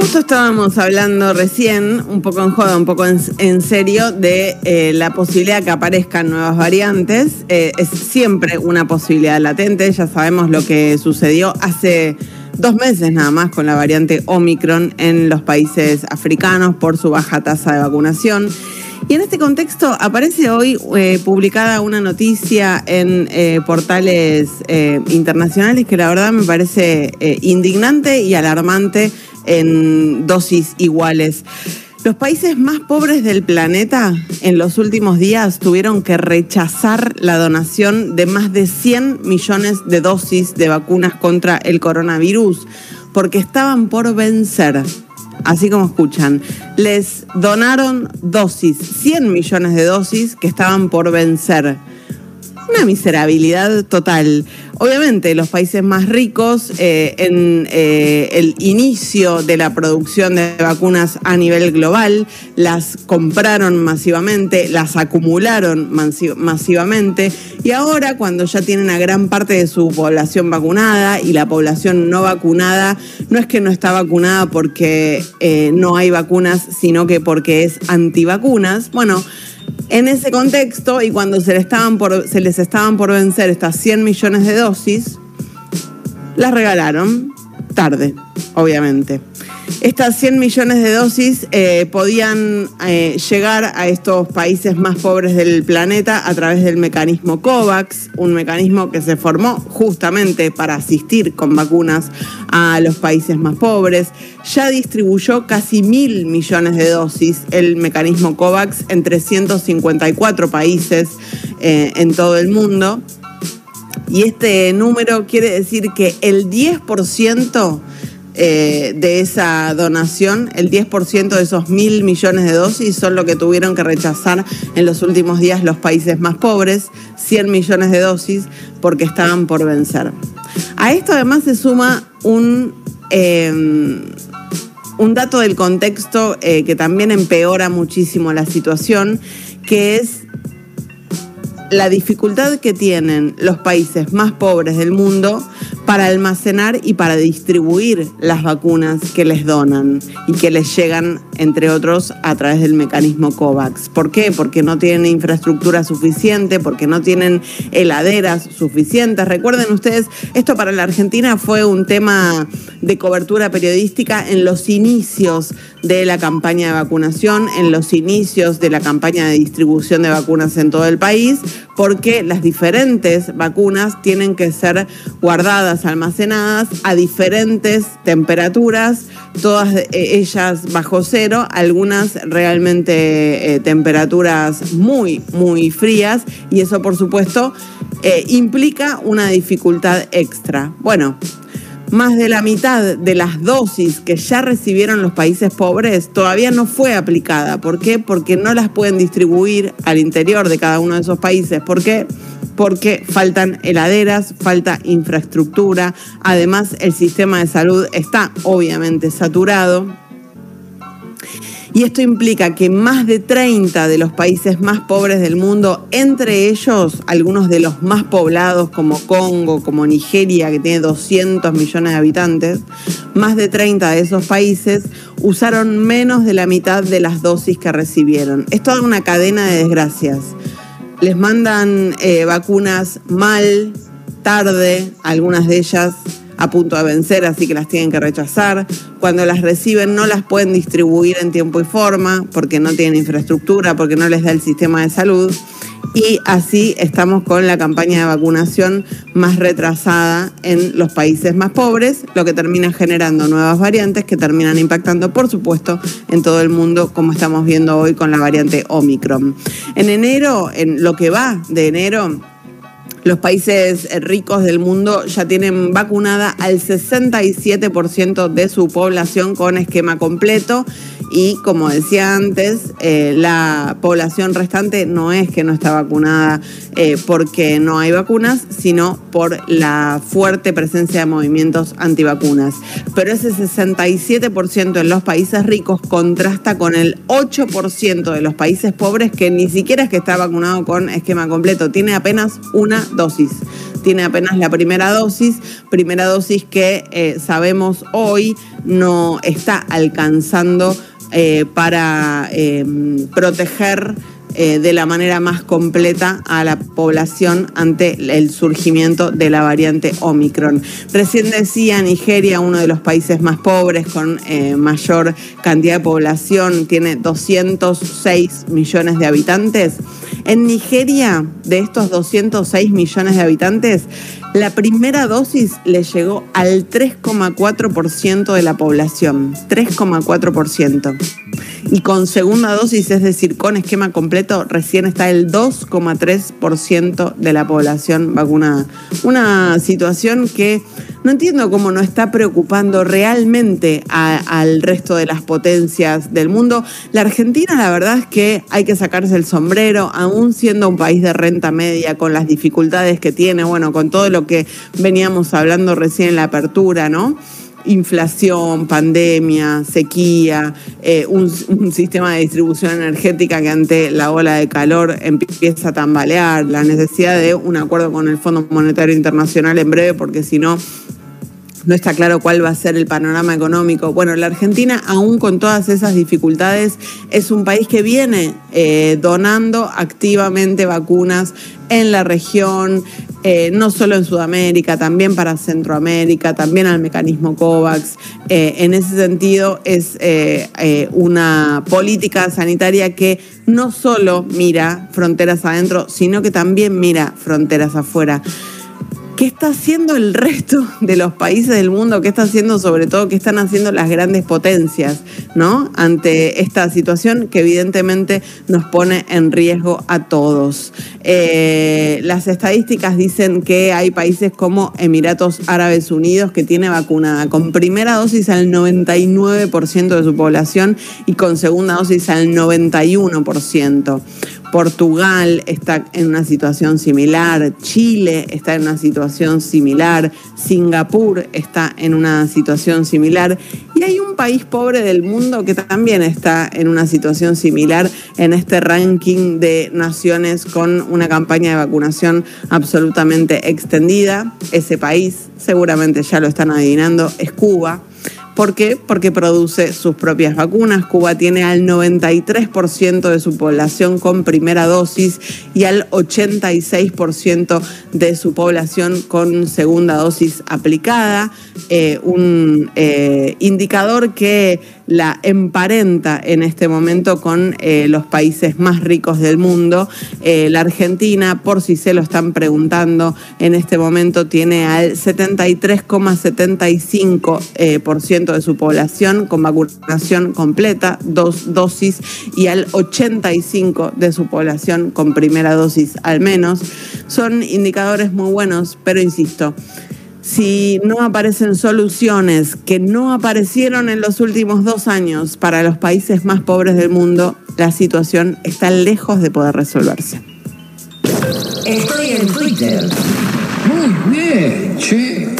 Justo estábamos hablando recién, un poco en joda, un poco en, serio, de eh, la posibilidad que aparezcan nuevas variantes. Eh, es siempre una posibilidad latente, ya sabemos lo que sucedió hace dos meses nada más con la variante Omicron en los países africanos por su baja tasa de vacunación. Y en este contexto aparece hoy eh, publicada una noticia en portales internacionales que la verdad me parece indignante y alarmante en dosis iguales. Los países más pobres del planeta en los últimos días tuvieron que rechazar la donación de más de 100 millones de dosis de vacunas contra el coronavirus porque estaban por vencer así como escuchan, les donaron dosis, 100 millones de dosis que estaban por vencer. Una miserabilidad total. Obviamente, los países más ricos, eh, en eh, el inicio de la producción de vacunas a nivel global, las compraron masivamente, las acumularon masivamente, y ahora, cuando ya tienen a gran parte de su población vacunada y la población no vacunada, no es que no está vacunada porque eh, no hay vacunas, sino que porque es antivacunas, bueno, en ese contexto, y cuando se, se les estaban por vencer estas 100 millones de dosis, las regalaron tarde, obviamente. Estas 100 millones de dosis eh, podían eh, llegar a estos países más pobres del planeta a través del mecanismo COVAX, un mecanismo que se formó justamente para asistir con vacunas a los países más pobres. Ya distribuyó casi mil millones de dosis el mecanismo COVAX en 354 países eh, en todo el mundo. Y este número quiere decir que el 10% eh, de esa donación, el 10% de esos mil millones de dosis son lo que tuvieron que rechazar en los últimos días los países más pobres, 100 millones de dosis, porque estaban por vencer. A esto además se suma un, eh, un dato del contexto eh, que también empeora muchísimo la situación, que es la dificultad que tienen los países más pobres del mundo para almacenar y para distribuir las vacunas que les donan y que les llegan, entre otros, a través del mecanismo COVAX. ¿Por qué? Porque no tienen infraestructura suficiente, porque no tienen heladeras suficientes. Recuerden ustedes, esto para la Argentina fue un tema de cobertura periodística en los inicios de la campaña de vacunación, en los inicios de la campaña de distribución de vacunas en todo el país, porque las diferentes vacunas tienen que ser guardadas, almacenadas a diferentes temperaturas, todas eh, ellas bajo cero, algunas realmente eh, temperaturas muy, muy frías, y eso por supuesto eh, implica una dificultad extra. Bueno, más de la mitad de las dosis que ya recibieron los países pobres todavía no fue aplicada. ¿Por qué? Porque no las pueden distribuir al interior de cada uno de esos países. ¿Por qué? Porque faltan heladeras, falta infraestructura. Además, el sistema de salud está obviamente saturado. Y esto implica que más de 30 de los países más pobres del mundo, entre ellos algunos de los más poblados como Congo, como Nigeria, que tiene 200 millones de habitantes, más de 30 de esos países usaron menos de la mitad de las dosis que recibieron. Es toda una cadena de desgracias. Les mandan eh, vacunas mal, tarde, algunas de ellas a punto de vencer, así que las tienen que rechazar. Cuando las reciben no las pueden distribuir en tiempo y forma porque no tienen infraestructura, porque no les da el sistema de salud. Y así estamos con la campaña de vacunación más retrasada en los países más pobres, lo que termina generando nuevas variantes que terminan impactando, por supuesto, en todo el mundo, como estamos viendo hoy con la variante Omicron. En enero, en lo que va de enero, los países ricos del mundo ya tienen vacunada al 67% de su población con esquema completo y como decía antes, eh, la población restante no es que no está vacunada eh, porque no hay vacunas, sino por la fuerte presencia de movimientos antivacunas. Pero ese 67% en los países ricos contrasta con el 8% de los países pobres que ni siquiera es que está vacunado con esquema completo, tiene apenas una dosis. Tiene apenas la primera dosis, primera dosis que eh, sabemos hoy no está alcanzando eh, para proteger eh, de la manera más completa a la población ante el surgimiento de la variante Omicron. Recién decía Nigeria, uno de los países más pobres con eh, mayor cantidad de población, tiene 206 millones de habitantes. En Nigeria, de estos 206 millones de habitantes, la primera dosis le llegó al 3,4% de la población. 3,4% y con segunda dosis, es decir, con esquema completo, recién está el 2,3% de la población vacunada. Una situación que no entiendo cómo no está preocupando realmente al resto de las potencias del mundo. La Argentina, la verdad es que hay que sacarse el sombrero, aún siendo un país de renta media, con las dificultades que tiene, bueno, con todo lo que veníamos hablando recién en la apertura, ¿no? Inflación, pandemia, sequía, eh, un, sistema de distribución energética que ante la ola de calor empieza a tambalear, la necesidad de un acuerdo con el Fondo Monetario Internacional en breve, porque si no no está claro cuál va a ser el panorama económico. Bueno, la Argentina, aún con todas esas dificultades, es un país que viene eh, donando activamente vacunas en la región, eh, no solo en Sudamérica, también para Centroamérica, también al mecanismo COVAX. Eh, en ese sentido, es una política sanitaria que no solo mira fronteras adentro, sino que también mira fronteras afuera. ¿Qué está haciendo el resto de los países del mundo? ¿Qué está haciendo sobre todo, qué están haciendo las grandes potencias, ¿no? Ante esta situación que evidentemente nos pone en riesgo a todos. Eh, las estadísticas dicen que hay países como Emiratos Árabes Unidos que tiene vacunada con primera dosis al 99% de su población y con segunda dosis al 91%. Portugal está en una situación similar, Chile está en una situación similar, Singapur está en una situación similar y hay un país pobre del mundo que también está en una situación similar en este ranking de naciones con una campaña de vacunación absolutamente extendida. Ese país, seguramente ya lo están adivinando, es Cuba. ¿Por qué? Porque produce sus propias vacunas. Cuba tiene al 93% de su población con primera dosis y al 86% de su población con segunda dosis aplicada. Eh, un eh, indicador que la emparenta en este momento con eh, los países más ricos del mundo. Eh, la Argentina, por si se lo están preguntando, en este momento tiene al 73,75% eh, de su población con vacunación completa, dos dosis, y al 85% de su población con primera dosis al menos. Son indicadores muy buenos, pero insisto, si no aparecen soluciones que no aparecieron en los últimos dos años para los países más pobres del mundo, la situación está lejos de poder resolverse. Estoy en Twitter. Muy bien, che.